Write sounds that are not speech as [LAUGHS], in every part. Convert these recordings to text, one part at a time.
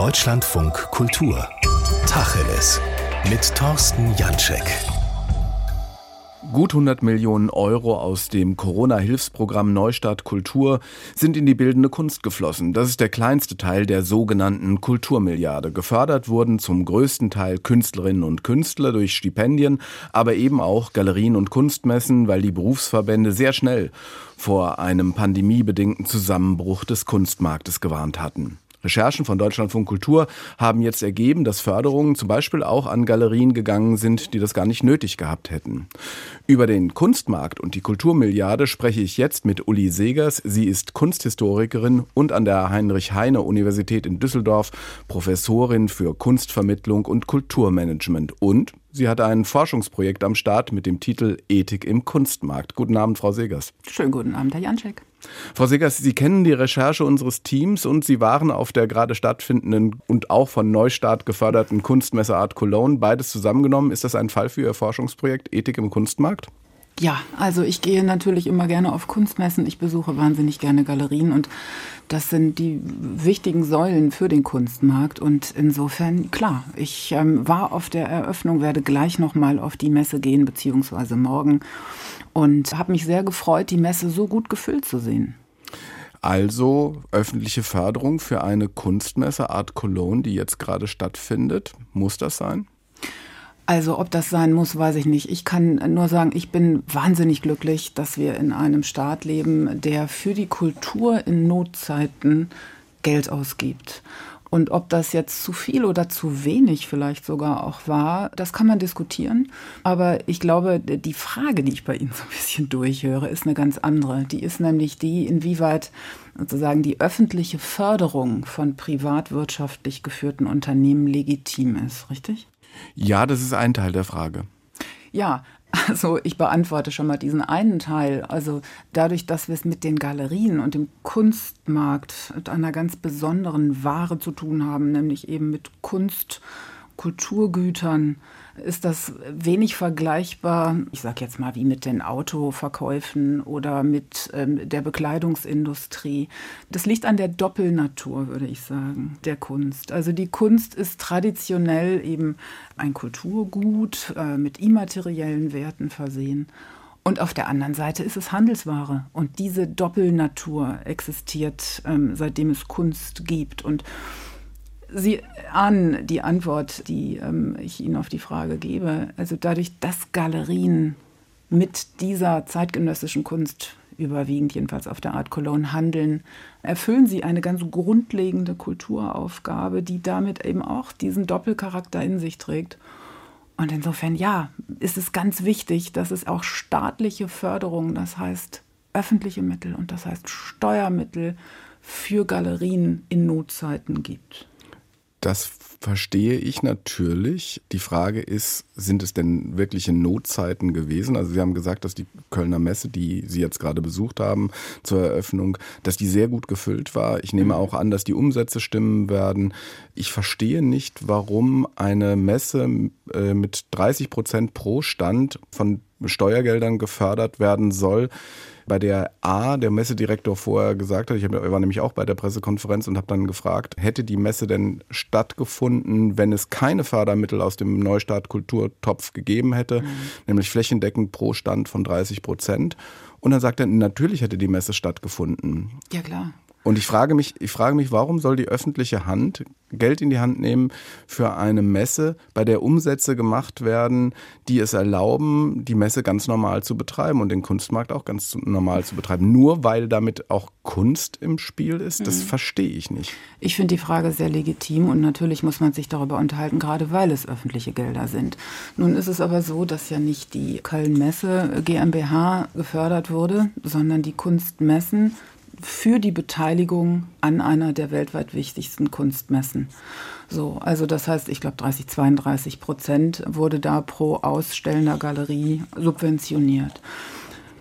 Deutschlandfunk Kultur. Tacheles. Mit Thorsten Janschek. Gut 100 Millionen Euro aus dem Corona-Hilfsprogramm Neustart Kultur sind in die bildende Kunst geflossen. Das ist der kleinste Teil der sogenannten Kulturmilliarde. Gefördert wurden zum größten Teil Künstlerinnen und Künstler durch Stipendien, aber eben auch Galerien und Kunstmessen, weil die Berufsverbände sehr schnell vor einem pandemiebedingten Zusammenbruch des Kunstmarktes gewarnt hatten. Recherchen von Deutschlandfunk Kultur haben jetzt ergeben, dass Förderungen zum Beispiel auch an Galerien gegangen sind, die das gar nicht nötig gehabt hätten. Über den Kunstmarkt und die Kulturmilliarde spreche ich jetzt mit Uli Segers. Sie ist Kunsthistorikerin und an der Heinrich-Heine-Universität in Düsseldorf Professorin für Kunstvermittlung und Kulturmanagement. Und sie hat ein Forschungsprojekt am Start mit dem Titel Ethik im Kunstmarkt. Guten Abend, Frau Segers. Schönen guten Abend, Herr Janczek. Frau Segers, Sie kennen die Recherche unseres Teams und Sie waren auf der gerade stattfindenden und auch von Neustart geförderten Kunstmesse Art Cologne. Beides zusammengenommen. Ist das ein Fall für Ihr Forschungsprojekt Ethik im Kunstmarkt? Ja, also ich gehe natürlich immer gerne auf Kunstmessen. Ich besuche wahnsinnig gerne Galerien und das sind die wichtigen Säulen für den Kunstmarkt. Und insofern, klar, ich ähm, war auf der Eröffnung, werde gleich nochmal auf die Messe gehen, beziehungsweise morgen und habe mich sehr gefreut, die Messe so gut gefüllt zu sehen. Also öffentliche Förderung für eine Kunstmesse Art Cologne, die jetzt gerade stattfindet. Muss das sein? Also ob das sein muss, weiß ich nicht. Ich kann nur sagen, ich bin wahnsinnig glücklich, dass wir in einem Staat leben, der für die Kultur in Notzeiten Geld ausgibt. Und ob das jetzt zu viel oder zu wenig vielleicht sogar auch war, das kann man diskutieren. Aber ich glaube, die Frage, die ich bei Ihnen so ein bisschen durchhöre, ist eine ganz andere. Die ist nämlich die, inwieweit sozusagen die öffentliche Förderung von privatwirtschaftlich geführten Unternehmen legitim ist, richtig? Ja, das ist ein Teil der Frage. Ja, also ich beantworte schon mal diesen einen Teil. Also dadurch, dass wir es mit den Galerien und dem Kunstmarkt mit einer ganz besonderen Ware zu tun haben, nämlich eben mit Kunst, Kulturgütern, ist das wenig vergleichbar, ich sage jetzt mal wie mit den Autoverkäufen oder mit ähm, der Bekleidungsindustrie. Das liegt an der Doppelnatur, würde ich sagen, der Kunst. Also die Kunst ist traditionell eben ein Kulturgut äh, mit immateriellen Werten versehen. Und auf der anderen Seite ist es Handelsware. Und diese Doppelnatur existiert, ähm, seitdem es Kunst gibt. Und Sie ahnen die Antwort, die ähm, ich Ihnen auf die Frage gebe. Also dadurch, dass Galerien mit dieser zeitgenössischen Kunst überwiegend jedenfalls auf der Art Cologne handeln, erfüllen sie eine ganz grundlegende Kulturaufgabe, die damit eben auch diesen Doppelcharakter in sich trägt. Und insofern, ja, ist es ganz wichtig, dass es auch staatliche Förderung, das heißt öffentliche Mittel und das heißt Steuermittel für Galerien in Notzeiten gibt. Das verstehe ich natürlich. Die Frage ist, sind es denn wirkliche Notzeiten gewesen? Also Sie haben gesagt, dass die Kölner Messe, die Sie jetzt gerade besucht haben zur Eröffnung, dass die sehr gut gefüllt war. Ich nehme auch an, dass die Umsätze stimmen werden. Ich verstehe nicht, warum eine Messe äh, mit 30 Prozent pro Stand von Steuergeldern gefördert werden soll bei der A, der Messedirektor vorher gesagt hat, ich war nämlich auch bei der Pressekonferenz und habe dann gefragt, hätte die Messe denn stattgefunden, wenn es keine Fördermittel aus dem Neustart Kulturtopf gegeben hätte, mhm. nämlich flächendeckend pro Stand von 30 Prozent. Und dann sagt er, natürlich hätte die Messe stattgefunden. Ja, klar. Und ich frage mich, ich frage mich, warum soll die öffentliche Hand Geld in die Hand nehmen für eine Messe, bei der Umsätze gemacht werden, die es erlauben, die Messe ganz normal zu betreiben und den Kunstmarkt auch ganz normal zu betreiben. Nur weil damit auch Kunst im Spiel ist, das mhm. verstehe ich nicht. Ich finde die Frage sehr legitim und natürlich muss man sich darüber unterhalten, gerade weil es öffentliche Gelder sind. Nun ist es aber so, dass ja nicht die Köln Messe GmbH gefördert wurde, sondern die Kunstmessen für die Beteiligung an einer der weltweit wichtigsten Kunstmessen. So, also das heißt, ich glaube 30, 32 Prozent wurde da pro ausstellender Galerie subventioniert.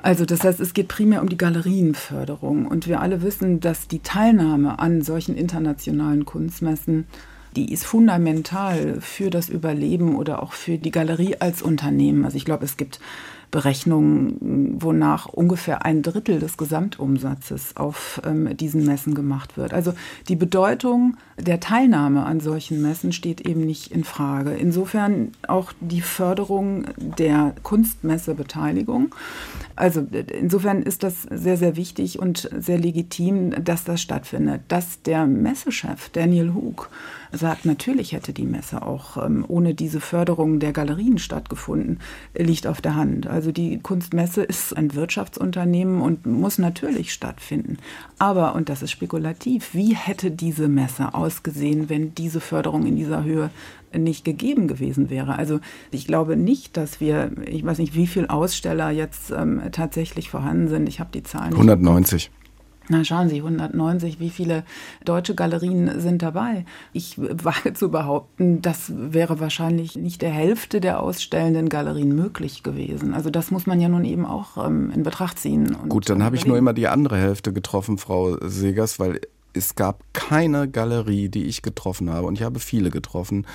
Also das heißt, es geht primär um die Galerienförderung. Und wir alle wissen, dass die Teilnahme an solchen internationalen Kunstmessen, die ist fundamental für das Überleben oder auch für die Galerie als Unternehmen. Also ich glaube, es gibt Berechnungen, wonach ungefähr ein Drittel des Gesamtumsatzes auf ähm, diesen Messen gemacht wird. Also die Bedeutung der Teilnahme an solchen Messen steht eben nicht in Frage. Insofern auch die Förderung der Kunstmessebeteiligung. Also insofern ist das sehr, sehr wichtig und sehr legitim, dass das stattfindet. Dass der Messechef Daniel Hook sagt, natürlich hätte die Messe auch ähm, ohne diese Förderung der Galerien stattgefunden, liegt auf der Hand. Also die Kunstmesse ist ein Wirtschaftsunternehmen und muss natürlich stattfinden. Aber, und das ist spekulativ, wie hätte diese Messe ausgesehen, wenn diese Förderung in dieser Höhe nicht gegeben gewesen wäre. Also ich glaube nicht, dass wir, ich weiß nicht, wie viele Aussteller jetzt ähm, tatsächlich vorhanden sind. Ich habe die Zahlen. 190. Na, schauen Sie, 190, wie viele deutsche Galerien sind dabei? Ich wage zu behaupten, das wäre wahrscheinlich nicht der Hälfte der ausstellenden Galerien möglich gewesen. Also das muss man ja nun eben auch ähm, in Betracht ziehen. Gut, dann habe ich nur immer die andere Hälfte getroffen, Frau Segers, weil es gab keine Galerie, die ich getroffen habe, und ich habe viele getroffen,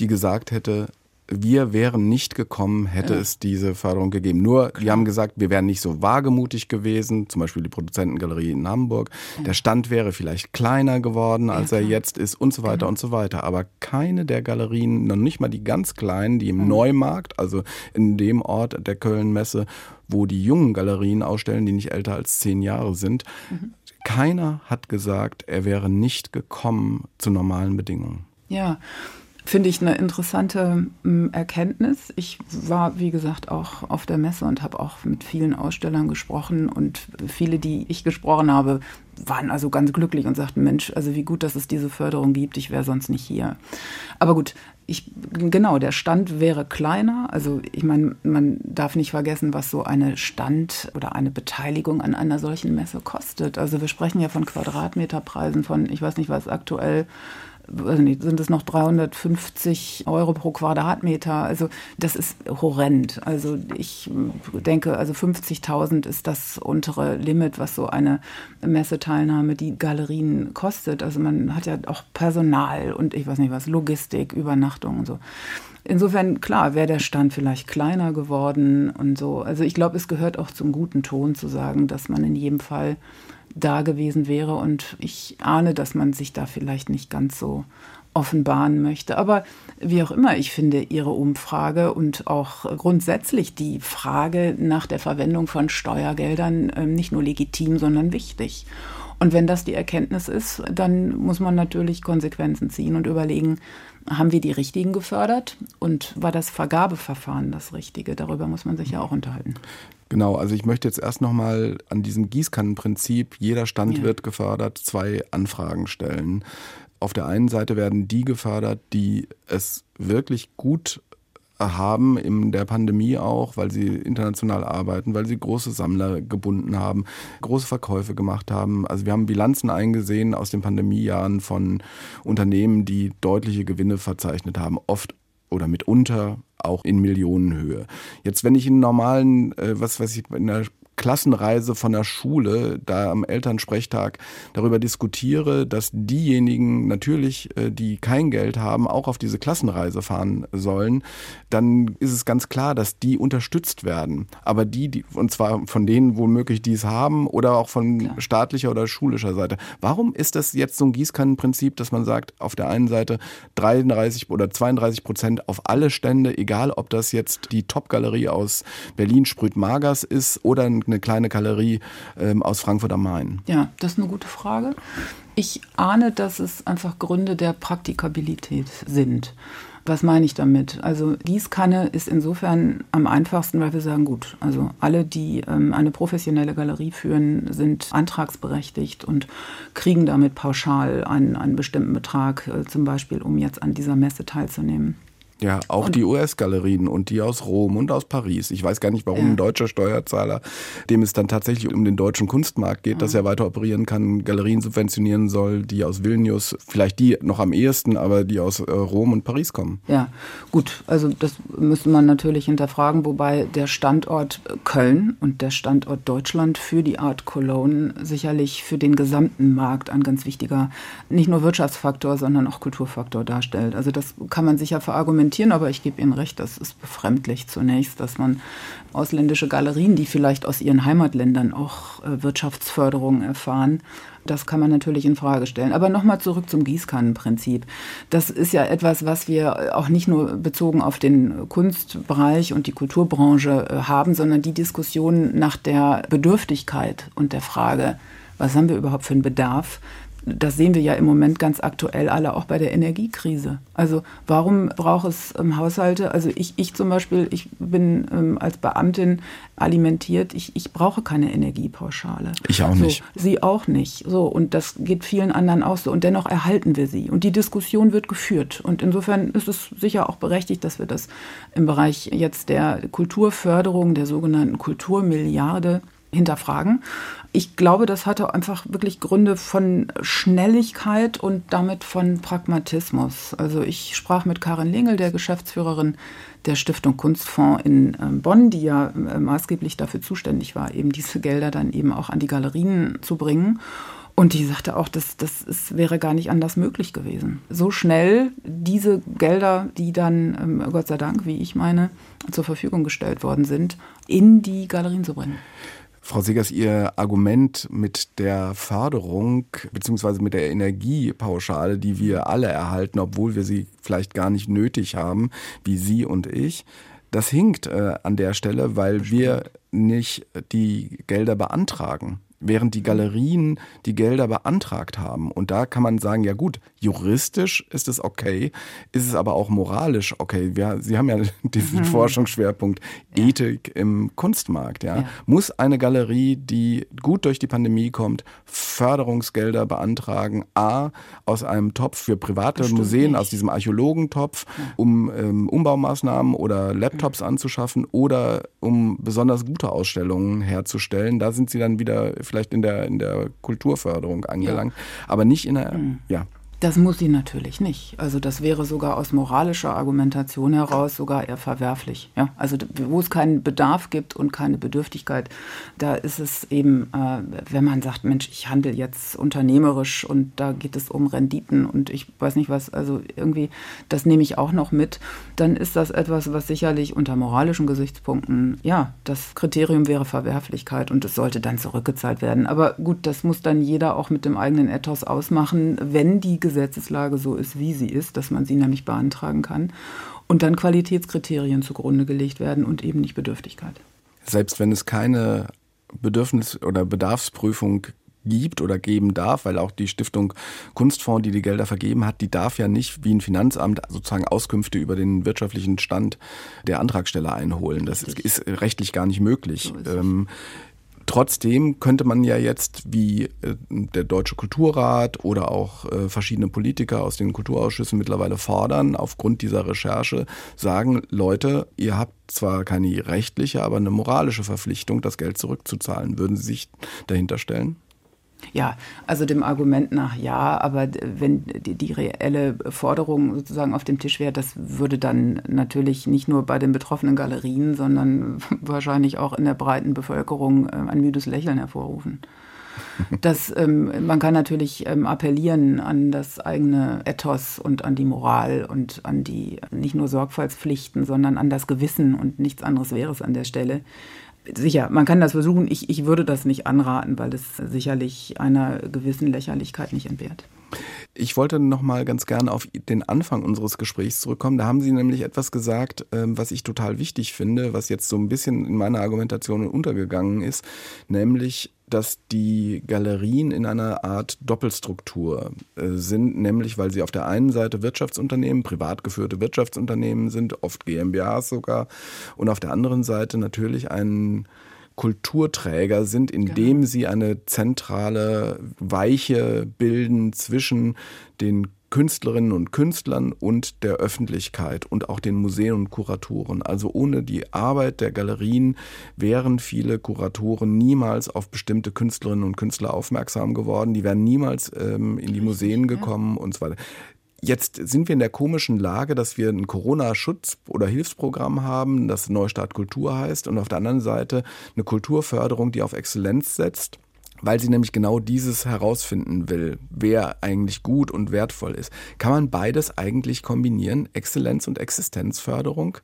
die gesagt hätte, wir wären nicht gekommen, hätte ja. es diese Förderung gegeben. Nur, die haben gesagt, wir wären nicht so wagemutig gewesen, zum Beispiel die Produzentengalerie in Hamburg. Ja. Der Stand wäre vielleicht kleiner geworden, als ja, er jetzt ist und so weiter genau. und so weiter. Aber keine der Galerien, noch nicht mal die ganz kleinen, die im. Neumarkt, also in dem Ort der Köln-Messe, wo die jungen Galerien ausstellen, die nicht älter als zehn Jahre sind, mhm. keiner hat gesagt, er wäre nicht gekommen zu normalen Bedingungen. Ja, finde ich eine interessante hm, Erkenntnis. Ich war, wie gesagt, auch auf der Messe und habe auch mit vielen Ausstellern gesprochen und viele, die ich gesprochen habe, waren also ganz glücklich und sagten, Mensch, also wie gut, dass es diese Förderung gibt, ich wäre sonst nicht hier. Aber gut, ich, genau, der Stand wäre kleiner. Also ich meine, man darf nicht vergessen, was so eine Stand oder eine Beteiligung an einer solchen Messe kostet. Also wir sprechen ja von Quadratmeterpreisen von, ich weiß nicht, was aktuell nicht, sind es noch 350 Euro pro Quadratmeter. Also das ist horrend. Also ich denke, also 50.000 ist das untere Limit, was so eine Messeteilnahme die Galerien kostet. Also man hat ja auch Personal und ich weiß nicht was, Logistik, Übernachtung und so. Insofern, klar, wäre der Stand vielleicht kleiner geworden und so. Also ich glaube, es gehört auch zum guten Ton zu sagen, dass man in jedem Fall da gewesen wäre. Und ich ahne, dass man sich da vielleicht nicht ganz so offenbaren möchte. Aber wie auch immer, ich finde Ihre Umfrage und auch grundsätzlich die Frage nach der Verwendung von Steuergeldern ähm, nicht nur legitim, sondern wichtig. Und wenn das die Erkenntnis ist, dann muss man natürlich Konsequenzen ziehen und überlegen, haben wir die richtigen gefördert und war das Vergabeverfahren das richtige? Darüber muss man sich ja auch unterhalten. Genau, also ich möchte jetzt erst nochmal an diesem Gießkannenprinzip, jeder Stand ja. wird gefördert, zwei Anfragen stellen. Auf der einen Seite werden die gefördert, die es wirklich gut haben in der Pandemie auch, weil sie international arbeiten, weil sie große Sammler gebunden haben, große Verkäufe gemacht haben. Also wir haben Bilanzen eingesehen aus den Pandemiejahren von Unternehmen, die deutliche Gewinne verzeichnet haben, oft oder mitunter auch in Millionenhöhe. Jetzt, wenn ich in normalen, äh, was weiß ich, in der Klassenreise von der Schule, da am Elternsprechtag darüber diskutiere, dass diejenigen natürlich, äh, die kein Geld haben, auch auf diese Klassenreise fahren sollen, dann ist es ganz klar, dass die unterstützt werden. Aber die, die und zwar von denen womöglich, die es haben oder auch von klar. staatlicher oder schulischer Seite. Warum ist das jetzt so ein Gießkannenprinzip, dass man sagt, auf der einen Seite 33 oder 32 Prozent auf alle Stände, egal ob das jetzt die Top-Galerie aus Berlin Sprüht Magers ist oder ein eine kleine Galerie ähm, aus Frankfurt am Main? Ja, das ist eine gute Frage. Ich ahne, dass es einfach Gründe der Praktikabilität sind. Was meine ich damit? Also Gießkanne ist insofern am einfachsten, weil wir sagen, gut, also alle, die ähm, eine professionelle Galerie führen, sind antragsberechtigt und kriegen damit pauschal einen, einen bestimmten Betrag, äh, zum Beispiel, um jetzt an dieser Messe teilzunehmen. Ja, auch und die US-Galerien und die aus Rom und aus Paris. Ich weiß gar nicht, warum ja. ein deutscher Steuerzahler, dem es dann tatsächlich um den deutschen Kunstmarkt geht, ja. dass er weiter operieren kann, Galerien subventionieren soll, die aus Vilnius, vielleicht die noch am ehesten, aber die aus äh, Rom und Paris kommen. Ja, gut, also das müsste man natürlich hinterfragen, wobei der Standort Köln und der Standort Deutschland für die Art Cologne sicherlich für den gesamten Markt ein ganz wichtiger, nicht nur Wirtschaftsfaktor, sondern auch Kulturfaktor darstellt. Also das kann man sicher verargumentieren argumentieren, aber ich gebe Ihnen recht, das ist befremdlich zunächst, dass man ausländische Galerien, die vielleicht aus ihren Heimatländern auch äh, Wirtschaftsförderung erfahren, das kann man natürlich in Frage stellen. Aber nochmal zurück zum Gießkannenprinzip. Das ist ja etwas, was wir auch nicht nur bezogen auf den Kunstbereich und die Kulturbranche äh, haben, sondern die Diskussion nach der Bedürftigkeit und der Frage, was haben wir überhaupt für einen Bedarf, das sehen wir ja im Moment ganz aktuell alle auch bei der Energiekrise. Also warum braucht es ähm, Haushalte? Also ich, ich zum Beispiel, ich bin ähm, als Beamtin alimentiert, ich, ich brauche keine Energiepauschale. Ich auch nicht. So, sie auch nicht. So, und das geht vielen anderen auch so. Und dennoch erhalten wir sie. Und die Diskussion wird geführt. Und insofern ist es sicher auch berechtigt, dass wir das im Bereich jetzt der Kulturförderung, der sogenannten Kulturmilliarde, hinterfragen. Ich glaube, das hatte einfach wirklich Gründe von Schnelligkeit und damit von Pragmatismus. Also ich sprach mit Karin Lengel, der Geschäftsführerin der Stiftung Kunstfonds in ähm, Bonn, die ja äh, maßgeblich dafür zuständig war, eben diese Gelder dann eben auch an die Galerien zu bringen. Und die sagte auch, das, das ist, wäre gar nicht anders möglich gewesen. So schnell diese Gelder, die dann, ähm, Gott sei Dank, wie ich meine, zur Verfügung gestellt worden sind, in die Galerien zu bringen. Frau Segers, Ihr Argument mit der Förderung bzw. mit der Energiepauschale, die wir alle erhalten, obwohl wir sie vielleicht gar nicht nötig haben, wie Sie und ich, das hinkt äh, an der Stelle, weil wir nicht die Gelder beantragen während die Galerien die Gelder beantragt haben. Und da kann man sagen, ja gut, juristisch ist es okay, ist es aber auch moralisch okay. Wir, Sie haben ja [LAUGHS] diesen mhm. Forschungsschwerpunkt Ethik im Kunstmarkt. Ja. ja. Muss eine Galerie, die gut durch die Pandemie kommt, Förderungsgelder beantragen, a, aus einem Topf für private Museen, nicht. aus diesem Archäologentopf, ja. um ähm, Umbaumaßnahmen oder Laptops mhm. anzuschaffen oder um besonders gute Ausstellungen herzustellen. Da sind Sie dann wieder vielleicht in der, in der Kulturförderung angelangt, ja. aber nicht in der, mhm. ja. Das muss sie natürlich nicht. Also das wäre sogar aus moralischer Argumentation heraus sogar eher verwerflich. Ja? Also wo es keinen Bedarf gibt und keine Bedürftigkeit, da ist es eben, äh, wenn man sagt, Mensch, ich handle jetzt unternehmerisch und da geht es um Renditen und ich weiß nicht was, also irgendwie, das nehme ich auch noch mit, dann ist das etwas, was sicherlich unter moralischen Gesichtspunkten, ja, das Kriterium wäre Verwerflichkeit und es sollte dann zurückgezahlt werden. Aber gut, das muss dann jeder auch mit dem eigenen Ethos ausmachen, wenn die Gesetzeslage so ist, wie sie ist, dass man sie nämlich beantragen kann und dann Qualitätskriterien zugrunde gelegt werden und eben nicht Bedürftigkeit. Selbst wenn es keine Bedürfnis- oder Bedarfsprüfung gibt oder geben darf, weil auch die Stiftung Kunstfonds, die die Gelder vergeben hat, die darf ja nicht wie ein Finanzamt sozusagen Auskünfte über den wirtschaftlichen Stand der Antragsteller einholen. Das ist, ist rechtlich gar nicht möglich. So Trotzdem könnte man ja jetzt, wie äh, der Deutsche Kulturrat oder auch äh, verschiedene Politiker aus den Kulturausschüssen mittlerweile fordern, aufgrund dieser Recherche sagen, Leute, ihr habt zwar keine rechtliche, aber eine moralische Verpflichtung, das Geld zurückzuzahlen. Würden Sie sich dahinter stellen? Ja, also dem Argument nach ja, aber wenn die, die, reelle Forderung sozusagen auf dem Tisch wäre, das würde dann natürlich nicht nur bei den betroffenen Galerien, sondern [LAUGHS] wahrscheinlich auch in der breiten Bevölkerung äh, ein müdes Lächeln hervorrufen. [LAUGHS] Das, ähm, man kann natürlich ähm, appellieren an das eigene Ethos und an die Moral und an die nicht nur Sorgfaltspflichten, sondern an das Gewissen und nichts anderes wäre es an der Stelle sicher, man kann das versuchen. Ich, ich würde das nicht anraten, weil es sicherlich einer gewissen Lächerlichkeit nicht entbehrt. Ich wollte noch mal ganz gerne auf den Anfang unseres Gesprächs zurückkommen. Da haben Sie nämlich etwas gesagt, ähm, was ich total wichtig finde, was jetzt so ein bisschen in meiner Argumentation untergegangen ist, nämlich dass die Galerien in einer Art Doppelstruktur äh, sind, nämlich weil sie auf der einen Seite Wirtschaftsunternehmen, privat geführte Wirtschaftsunternehmen sind, oft GmbHs sogar, und auf der anderen Seite natürlich ein Kulturträger sind, indem genau. sie eine zentrale Weiche bilden zwischen den Künstlerinnen und Künstlern und der Öffentlichkeit und auch den Museen und Kuratoren. Also ohne die Arbeit der Galerien wären viele Kuratoren niemals auf bestimmte Künstlerinnen und Künstler aufmerksam geworden. Die wären niemals ähm, in die Museen gekommen ja. und so weiter. Jetzt sind wir in der komischen Lage, dass wir ein Corona-Schutz- oder Hilfsprogramm haben, das Neustart Kultur heißt, und auf der anderen Seite eine Kulturförderung, die auf Exzellenz setzt weil sie nämlich genau dieses herausfinden will, wer eigentlich gut und wertvoll ist. Kann man beides eigentlich kombinieren, Exzellenz und Existenzförderung?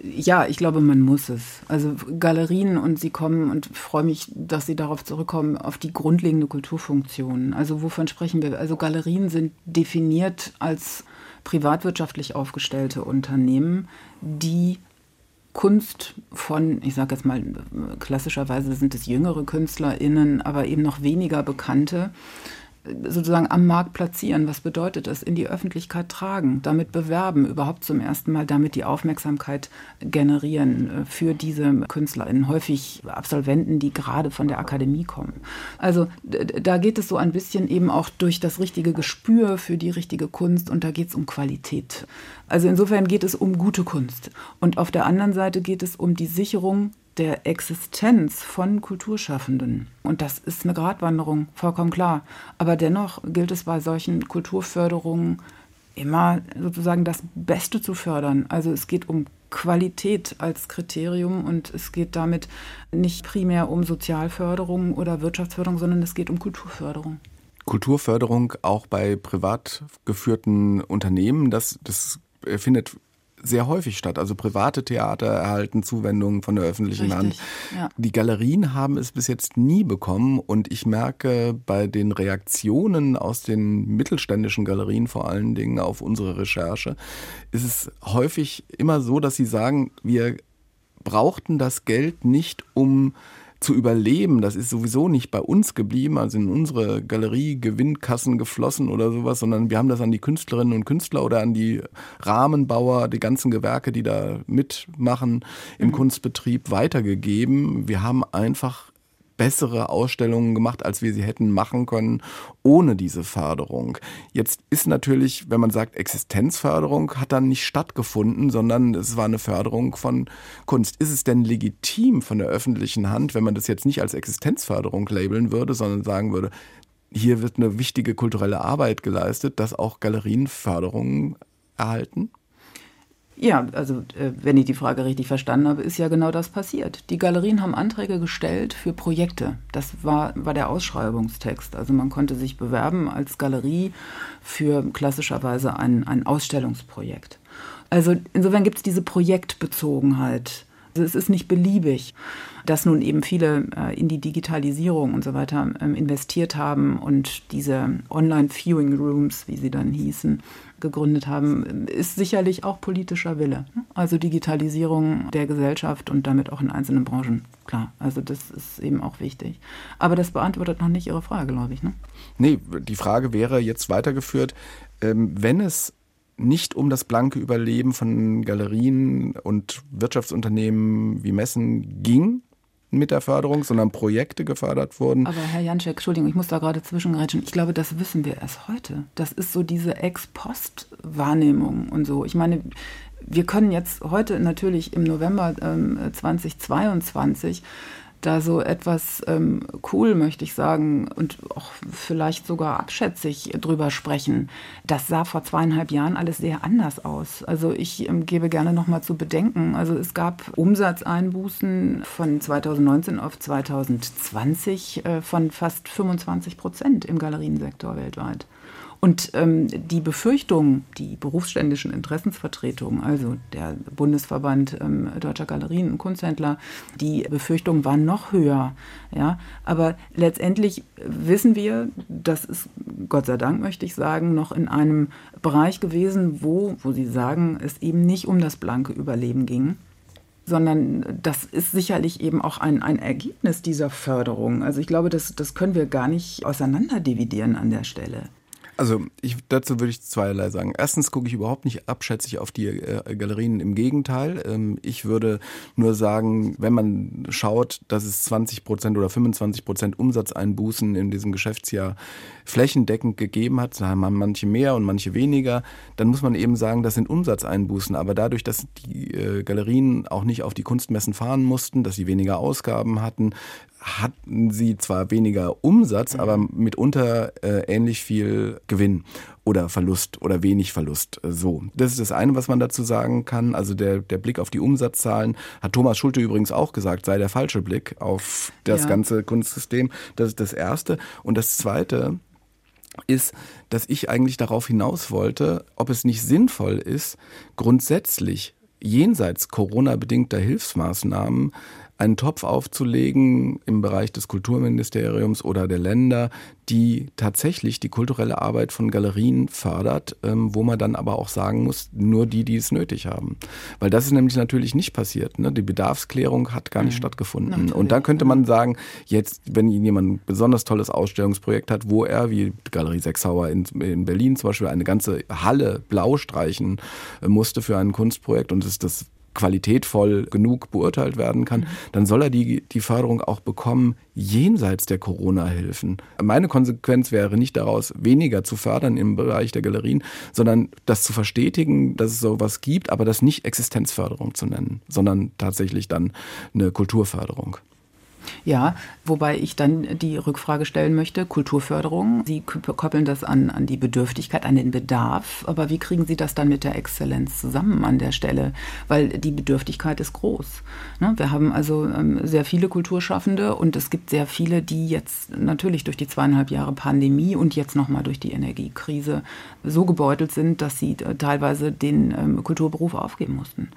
Ja, ich glaube, man muss es. Also Galerien und Sie kommen und freue mich, dass Sie darauf zurückkommen, auf die grundlegende Kulturfunktion. Also wovon sprechen wir? Also Galerien sind definiert als privatwirtschaftlich aufgestellte Unternehmen, die Kunst von, ich sage jetzt mal, klassischerweise sind es jüngere KünstlerInnen, aber eben noch weniger bekannte, sozusagen am Markt platzieren. Was bedeutet das? In die Öffentlichkeit tragen, damit bewerben, überhaupt zum ersten Mal damit die Aufmerksamkeit generieren äh, für diese KünstlerInnen, häufig Absolventen, die gerade von der Akademie kommen. Also da geht es so ein bisschen eben auch durch das richtige Gespür für die richtige Kunst und da geht es um Qualität. Also insofern geht es um gute Kunst. Und auf der anderen Seite geht es um die Sicherung der Existenz von Kulturschaffenden. Und das ist eine Gratwanderung, vollkommen klar. Aber dennoch gilt es bei solchen Kulturförderungen immer sozusagen das Beste zu fördern. Also es geht um Qualität als Kriterium und es geht damit nicht primär um Sozialförderung oder Wirtschaftsförderung, sondern es geht um Kulturförderung. Kulturförderung auch bei privat geführten Unternehmen, das, das findet sehr häufig statt. Also private Theater erhalten Zuwendungen von der öffentlichen Richtig, Hand. Ja. Die Galerien haben es bis jetzt nie bekommen und ich merke bei den Reaktionen aus den mittelständischen Galerien vor allen Dingen auf unsere Recherche, ist es häufig immer so, dass sie sagen, wir brauchten das Geld nicht, um zu überleben, das ist sowieso nicht bei uns geblieben, also in unsere Galerie Gewinnkassen geflossen oder sowas, sondern wir haben das an die Künstlerinnen und Künstler oder an die Rahmenbauer, die ganzen Gewerke, die da mitmachen im mhm. Kunstbetrieb weitergegeben. Wir haben einfach bessere Ausstellungen gemacht, als wir sie hätten machen können ohne diese Förderung. Jetzt ist natürlich, wenn man sagt, Existenzförderung hat dann nicht stattgefunden, sondern es war eine Förderung von Kunst. Ist es denn legitim von der öffentlichen Hand, wenn man das jetzt nicht als Existenzförderung labeln würde, sondern sagen würde, hier wird eine wichtige kulturelle Arbeit geleistet, dass auch Galerien Förderungen erhalten? Ja, also äh, wenn ich die Frage richtig verstanden habe, ist ja genau das passiert. Die Galerien haben Anträge gestellt für Projekte. Das war, war der Ausschreibungstext. Also man konnte sich bewerben als Galerie für klassischerweise ein, ein Ausstellungsprojekt. Also insofern gibt es diese Projektbezogenheit. Es ist nicht beliebig, dass nun eben viele äh, in die Digitalisierung und so weiter ähm, investiert haben und diese Online-Viewing Rooms, wie sie dann hießen, gegründet haben, ist sicherlich auch politischer Wille. Also Digitalisierung der Gesellschaft und damit auch in einzelnen Branchen. Klar, also das ist eben auch wichtig. Aber das beantwortet noch nicht Ihre Frage, glaube ich. Ne? Nee, die Frage wäre jetzt weitergeführt, ähm, wenn es nicht um das blanke Überleben von Galerien und Wirtschaftsunternehmen wie Messen ging, mit der Förderung, sondern Projekte gefördert wurden. Aber Herr Janczek, Entschuldigung, ich muss da gerade zwischengrätschen. Ich glaube, das wissen wir erst heute. Das ist so diese Ex-Post-Wahrnehmung und so. Ich meine, wir können jetzt heute natürlich im November ähm, 2022 da so etwas ähm, cool, möchte ich sagen, und auch vielleicht sogar abschätzig drüber sprechen. Das sah vor zweieinhalb Jahren alles sehr anders aus. Also ich ähm, gebe gerne nochmal zu bedenken. Also es gab Umsatzeinbußen von 2019 auf 2020 äh, von fast 25 Prozent im Galeriensektor weltweit. Und ähm, die Befürchtung, die berufsständischen Interessensvertretungen, also der Bundesverband ähm, Deutscher Galerien und Kunsthändler, die Befürchtung war noch höher. Ja? Aber letztendlich wissen wir, das ist, Gott sei Dank möchte ich sagen, noch in einem Bereich gewesen, wo, wo Sie sagen, es eben nicht um das blanke Überleben ging sondern das ist sicherlich eben auch ein, ein Ergebnis dieser Förderung. Also ich glaube, das, das können wir gar nicht auseinanderdividieren an der Stelle. Also ich, dazu würde ich zweierlei sagen. Erstens gucke ich überhaupt nicht abschätzig auf die äh, Galerien. Im Gegenteil, ähm, ich würde nur sagen, wenn man schaut, dass es 20 Prozent oder 25 Prozent Umsatzeinbußen in diesem Geschäftsjahr flächendeckend gegeben hat, haben manche mehr und manche weniger, dann muss man eben sagen, das sind Umsatzeinbußen. Aber dadurch, dass die äh, Galerien auch nicht auf die Kunstmessen fahren mussten, dass sie weniger Ausgaben hatten, hatten sie zwar weniger Umsatz, mhm. aber mitunter äh, ähnlich viel Gewinn. oder Verlust oder wenig Verlust. Äh, so. Das ist das eine, was man dazu sagen kann. Also der, der Blick auf die Umsatzzahlen hat Thomas Schulte übrigens auch gesagt, sei der falsche Blick auf das ja. ganze Kunstsystem. Das ist das erste. Und das zweite, ist, dass ich eigentlich darauf hinaus wollte, ob es nicht sinnvoll ist, grundsätzlich jenseits Corona-bedingter Hilfsmaßnahmen einen Topf aufzulegen im Bereich des Kulturministeriums oder der Länder, die tatsächlich die kulturelle Arbeit von Galerien fördert, ähm, wo man dann aber auch sagen muss, nur die, die es nötig haben. Weil das ist nämlich natürlich nicht passiert. Ne? Die Bedarfsklärung hat gar nicht mhm. stattgefunden. Natürlich. Und da könnte man sagen, jetzt, wenn jemand ein besonders tolles Ausstellungsprojekt hat, wo er, wie Galerie Sechshauer in, in Berlin zum Beispiel, eine ganze Halle blau streichen äh, musste für ein Kunstprojekt und es das qualitätvoll genug beurteilt werden kann, mhm. dann soll er die, die Förderung auch bekommen jenseits der Corona-Hilfen. Meine Konsequenz wäre nicht daraus, weniger zu fördern im Bereich der Galerien, sondern das zu verstetigen, dass es sowas gibt, aber das nicht Existenzförderung zu nennen, sondern tatsächlich dann eine Kulturförderung. Ja, wobei ich dann die Rückfrage stellen möchte, Kulturförderung, Sie koppeln das an, an die Bedürftigkeit, an den Bedarf, aber wie kriegen Sie das dann mit der Exzellenz zusammen an der Stelle? Weil die Bedürftigkeit ist groß. Ne? Wir haben also ähm, sehr viele Kulturschaffende und es gibt sehr viele, die jetzt natürlich durch die zweieinhalb Jahre Pandemie und jetzt nochmal durch die Energiekrise so gebeutelt sind, dass sie äh, teilweise den ähm, Kulturberuf aufgeben mussten.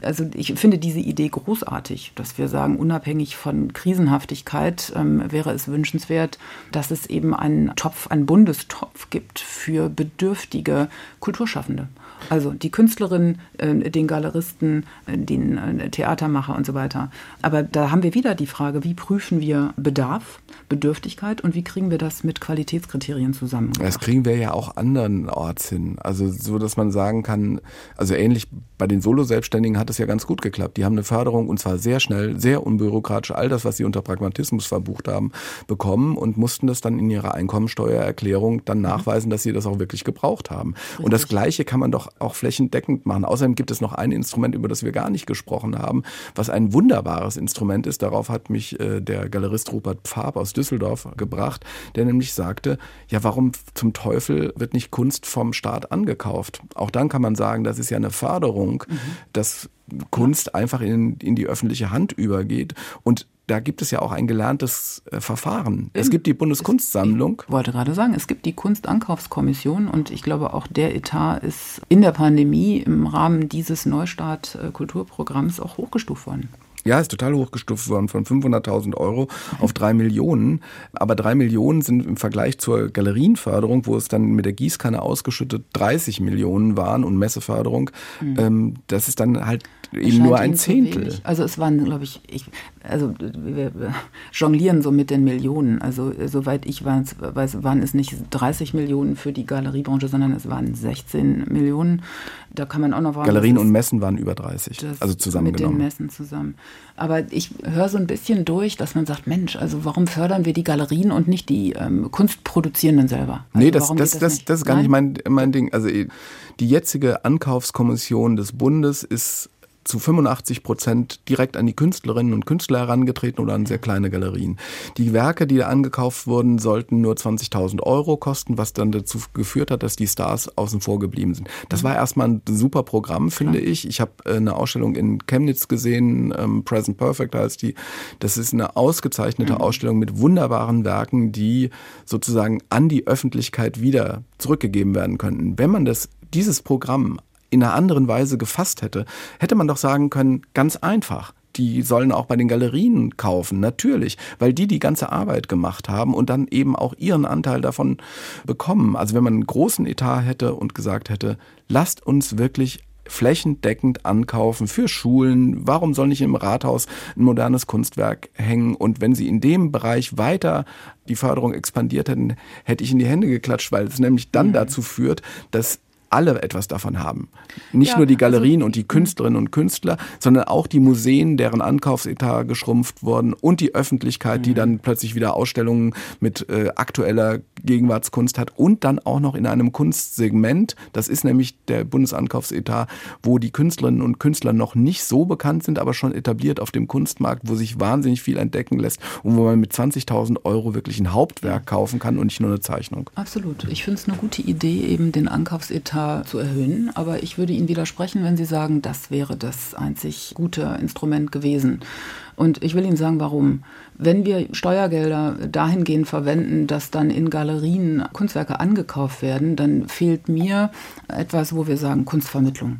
Also ich finde diese Idee großartig, dass wir sagen, unabhängig von Krisenhaftigkeit ähm, wäre es wünschenswert, dass es eben einen Topf, einen Bundestopf gibt für bedürftige Kulturschaffende. Also die Künstlerin, äh, den Galeristen, äh, den äh, Theatermacher und so weiter. Aber da haben wir wieder die Frage, wie prüfen wir Bedarf, Bedürftigkeit und wie kriegen wir das mit Qualitätskriterien zusammen? Das kriegen wir ja auch andernorts hin. Also so, dass man sagen kann, also ähnlich bei den Solo-Selbstständigen hat es ja ganz gut geklappt. Die haben eine Förderung und zwar sehr schnell, sehr unbürokratisch, all das, was sie unter Pragmatismus verbucht haben, bekommen und mussten das dann in ihrer Einkommensteuererklärung dann nachweisen, dass sie das auch wirklich gebraucht haben. Richtig. Und das Gleiche kann man doch auch flächendeckend machen. Außerdem gibt es noch ein Instrument, über das wir gar nicht gesprochen haben, was ein wunderbares Instrument ist. Darauf hat mich äh, der Galerist Rupert Pfab aus Düsseldorf gebracht, der nämlich sagte, ja, warum zum Teufel wird nicht Kunst vom Staat angekauft? Auch dann kann man sagen, das ist ja eine Förderung, mhm. dass Kunst einfach in, in die öffentliche Hand übergeht. Und da gibt es ja auch ein gelerntes äh, Verfahren. Es gibt die Bundeskunstsammlung. Ich wollte gerade sagen, es gibt die Kunstankaufskommission und ich glaube auch der Etat ist in der Pandemie im Rahmen dieses Neustart-Kulturprogramms auch hochgestuft worden. Ja, ist total hochgestuft worden von 500.000 Euro auf drei Millionen. Aber drei Millionen sind im Vergleich zur Galerienförderung, wo es dann mit der Gießkanne ausgeschüttet 30 Millionen waren und Messeförderung, mhm. ähm, das ist dann halt eben nur ein Zehntel. Also es waren, glaube ich, ich, also wir jonglieren so mit den Millionen. Also soweit ich weiß, waren es nicht 30 Millionen für die Galeriebranche, sondern es waren 16 Millionen. Da kann man auch noch warten. Galerien und Messen waren über 30, also zusammengenommen. Mit den Messen zusammen. Aber ich höre so ein bisschen durch, dass man sagt, Mensch, also warum fördern wir die Galerien und nicht die ähm, Kunstproduzierenden selber? Also nee, das, das, das, das, das ist gar Nein? nicht mein, mein Ding. Also die jetzige Ankaufskommission des Bundes ist zu 85 Prozent direkt an die Künstlerinnen und Künstler herangetreten oder an sehr kleine Galerien. Die Werke, die da angekauft wurden, sollten nur 20.000 Euro kosten, was dann dazu geführt hat, dass die Stars außen vor geblieben sind. Das war erstmal ein super Programm, finde Klar. ich. Ich habe äh, eine Ausstellung in Chemnitz gesehen, ähm, Present Perfect heißt die. Das ist eine ausgezeichnete mhm. Ausstellung mit wunderbaren Werken, die sozusagen an die Öffentlichkeit wieder zurückgegeben werden könnten. Wenn man das dieses Programm in einer anderen Weise gefasst hätte, hätte man doch sagen können, ganz einfach. Die sollen auch bei den Galerien kaufen, natürlich, weil die die ganze Arbeit gemacht haben und dann eben auch ihren Anteil davon bekommen. Also wenn man einen großen Etat hätte und gesagt hätte, lasst uns wirklich flächendeckend ankaufen für Schulen. Warum soll nicht im Rathaus ein modernes Kunstwerk hängen? Und wenn Sie in dem Bereich weiter die Förderung expandiert hätten, hätte ich in die Hände geklatscht, weil es nämlich dann mhm. dazu führt, dass alle etwas davon haben. Nicht Ja, nur die also- Galerien und die Künstlerinnen und Künstler, sondern die die Künstlerinnen also- und die Künstlerinnen und Künstler, sondern auch die Museen, deren Ankaufsetat geschrumpft wurden und die Öffentlichkeit, die dann plötzlich wieder Ausstellungen mit äh, aktueller Gegenwartskunst hat und dann auch noch in einem Kunstsegment, das ist nämlich der Bundesankaufsetat, wo die Künstlerinnen und Künstler noch nicht so bekannt sind, aber schon etabliert auf dem Kunstmarkt, wo sich wahnsinnig viel entdecken lässt und wo man mit 20.000 Euro wirklich ein Hauptwerk kaufen kann und nicht nur eine Zeichnung. Absolut. Ich finde es eine gute Idee, eben den Ankaufsetat zu erhöhen. Aber ich würde Ihnen widersprechen, wenn Sie sagen, das wäre das einzig gute Instrument gewesen. Und ich will Ihnen sagen, warum. Wenn wir Steuergelder dahingehend verwenden, dass dann in Galerien Kunstwerke angekauft werden, dann fehlt mir etwas, wo wir sagen Kunstvermittlung.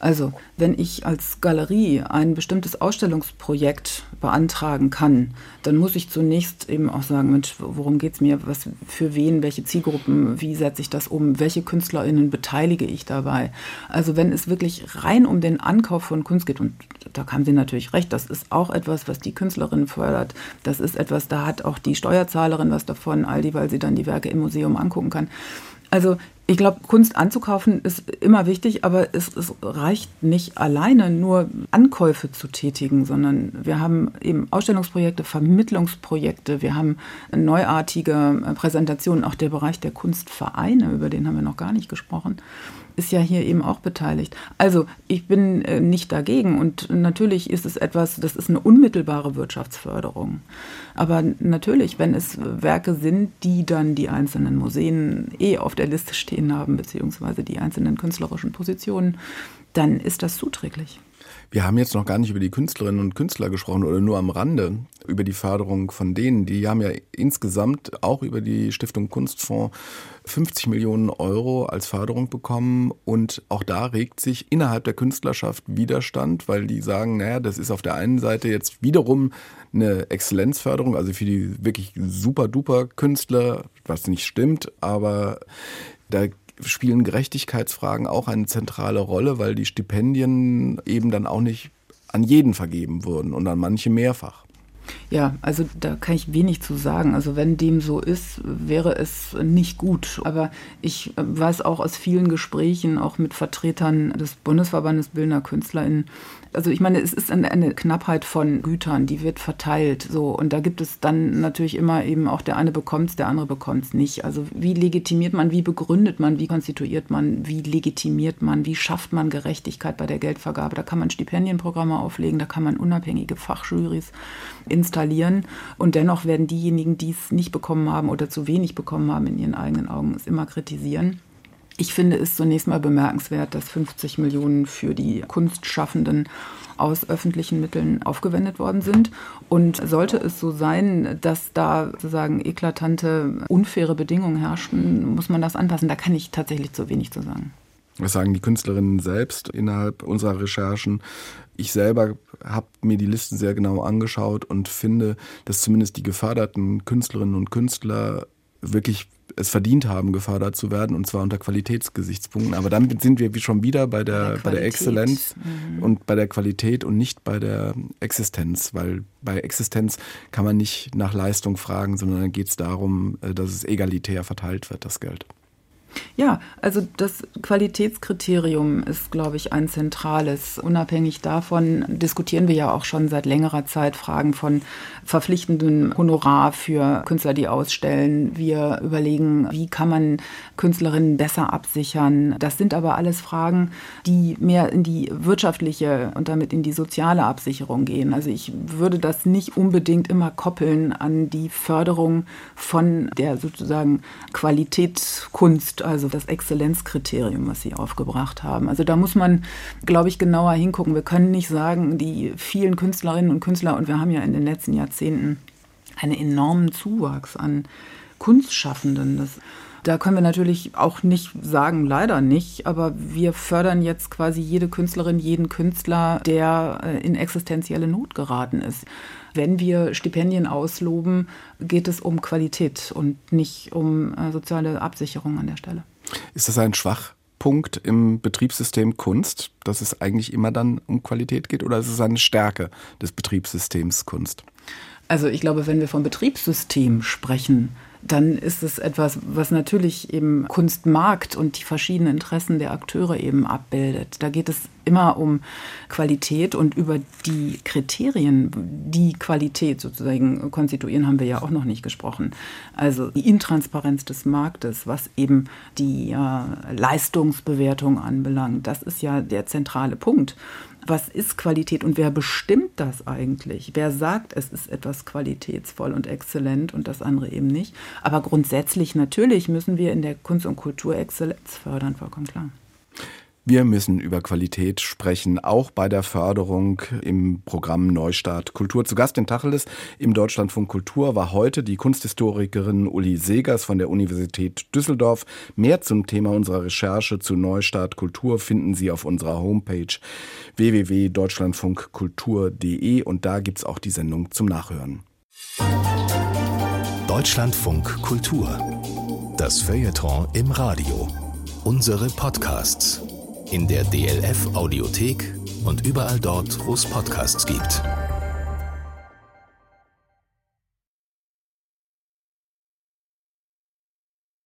Also, wenn ich als Galerie ein bestimmtes Ausstellungsprojekt beantragen kann, dann muss ich zunächst eben auch sagen, Mensch, worum geht es mir, was für wen, welche Zielgruppen, wie setze ich das um, welche KünstlerInnen beteilige ich dabei. Also wenn es wirklich rein um den Ankauf von Kunst geht, und da haben Sie natürlich recht, das ist auch etwas, was die Künstlerin fördert, das ist etwas, da hat auch die Steuerzahlerin was davon, all weil sie dann die Werke im Museum angucken kann. Also ich glaube, Kunst anzukaufen ist immer wichtig, aber es, es, reicht nicht alleine nur Ankäufe zu tätigen, sondern wir haben eben Ausstellungsprojekte, Vermittlungsprojekte, wir haben neuartige Präsentationen, auch der Bereich der Kunstvereine, über den haben wir noch gar nicht gesprochen ist ja hier eben auch beteiligt. Also ich bin äh, nicht dagegen und natürlich ist es etwas, das ist eine unmittelbare Wirtschaftsförderung. Aber natürlich, wenn es Werke sind, die dann die einzelnen Museen eh auf der Liste stehen haben, beziehungsweise die einzelnen künstlerischen Positionen, dann ist das zuträglich. Wir haben jetzt noch gar nicht über die Künstlerinnen und Künstler gesprochen oder nur am Rande über die Förderung von denen. Die haben ja insgesamt auch über die Stiftung Kunstfonds 50 Millionen Euro als Förderung bekommen und auch da regt sich innerhalb der Künstlerschaft Widerstand, weil die sagen, naja, das ist auf der einen Seite jetzt wiederum eine Exzellenzförderung, also für die wirklich super duper Künstler, was nicht stimmt, aber da spielen Gerechtigkeitsfragen auch eine zentrale Rolle, weil die Stipendien eben dann auch nicht an jeden vergeben wurden und an manche mehrfach. Ja, also da kann ich wenig zu sagen. Also wenn dem so ist, wäre es nicht gut. Aber ich weiß auch aus vielen Gesprächen, auch mit Vertretern des Bundesverbandes Bildender KünstlerInnen, also ich meine, es ist eine, Knappheit von Gütern, die wird verteilt. So, und da gibt es dann natürlich immer eben auch der eine bekommt es, der andere bekommt es nicht. Also wie legitimiert man, wie begründet man, wie konstituiert man, wie legitimiert man, wie schafft man Gerechtigkeit bei der Geldvergabe? Da kann man Stipendienprogramme auflegen, da kann man unabhängige Fachjurys installieren. Und dennoch werden diejenigen, die es nicht bekommen haben oder zu wenig bekommen haben, in ihren eigenen Augen es immer kritisieren. Ich finde es zunächst mal bemerkenswert, dass 50 Millionen für die Kunstschaffenden aus öffentlichen Mitteln aufgewendet worden sind. Und sollte es so sein, dass da sozusagen eklatante, unfaire Bedingungen herrschen, muss man das anpassen. Da kann ich tatsächlich zu wenig zu sagen. Das sagen die Künstlerinnen selbst innerhalb unserer Recherchen. Ich selber habe mir die Listen sehr genau angeschaut und finde, dass zumindest die geförderten Künstlerinnen und Künstler wirklich es verdient haben, gefördert zu werden, und zwar unter Qualitätsgesichtspunkten. Aber dann sind wir schon wieder bei der, bei der, Exzellenz mhm. und bei der Qualität und nicht bei der Existenz, weil bei Existenz kann man nicht nach Leistung fragen, sondern dann geht es darum, dass es egalitär verteilt wird, das Geld. Ja, also das Qualitätskriterium ist, glaube ich, ein zentrales. Unabhängig davon diskutieren wir ja auch schon seit längerer Zeit Fragen von verpflichtendem Honorar für Künstler, die ausstellen. Wir überlegen, wie kann man Künstlerinnen besser absichern. Das sind aber alles Fragen, die mehr in die wirtschaftliche und damit in die soziale Absicherung gehen. Also ich würde das nicht unbedingt immer koppeln an die Förderung von der sozusagen Also das Exzellenzkriterium, was Sie aufgebracht haben. Also da muss man, glaube ich, genauer hingucken. Wir können nicht sagen, die vielen Künstlerinnen und Künstler, und wir haben ja in den letzten Jahrzehnten einen enormen Zuwachs an Kunstschaffenden. Das, da können wir natürlich auch nicht sagen, leider nicht, aber wir fördern jetzt quasi jede Künstlerin, jeden Künstler, der in existenzielle Not geraten ist. Wenn wir Stipendien ausloben, geht es um Qualität und nicht um äh, soziale Absicherung an der Stelle. Ist das ein Schwachpunkt im Betriebssystem Kunst, dass es eigentlich immer dann um Qualität geht, oder ist es eine Stärke des Betriebssystems Kunst? Also ich glaube, wenn wir vom Betriebssystem sprechen, dann ist es etwas, was natürlich eben Kunstmarkt und die verschiedenen Interessen der Akteure eben abbildet. Da geht es immer um Qualität und über die Kriterien, die Qualität sozusagen konstituieren, haben wir ja auch noch nicht gesprochen. Also die Intransparenz des Marktes, was eben die äh, Leistungsbewertung anbelangt, das ist ja der zentrale Punkt was ist Qualität und wer bestimmt das eigentlich? Wer sagt, es ist etwas qualitätsvoll und exzellent und das andere eben nicht? Aber grundsätzlich natürlich müssen wir in der Kunst- und Kultur Exzellenz fördern, vollkommen klar. Wir müssen über Qualität sprechen, auch bei der Förderung im Programm Neustart Kultur. Zu Gast in Tacheles im Deutschlandfunk Kultur war heute die Kunsthistorikerin Uli Segers von der Universität Düsseldorf. Mehr zum Thema unserer Recherche zu Neustart Kultur finden Sie auf unserer Homepage www.deutschlandfunkkultur.de und da gibt es auch die Sendung zum Nachhören. Deutschlandfunk Kultur. Das Feuilleton im Radio. Unsere Podcasts in der DLF Audiothek und überall dort, wo es Podcasts gibt.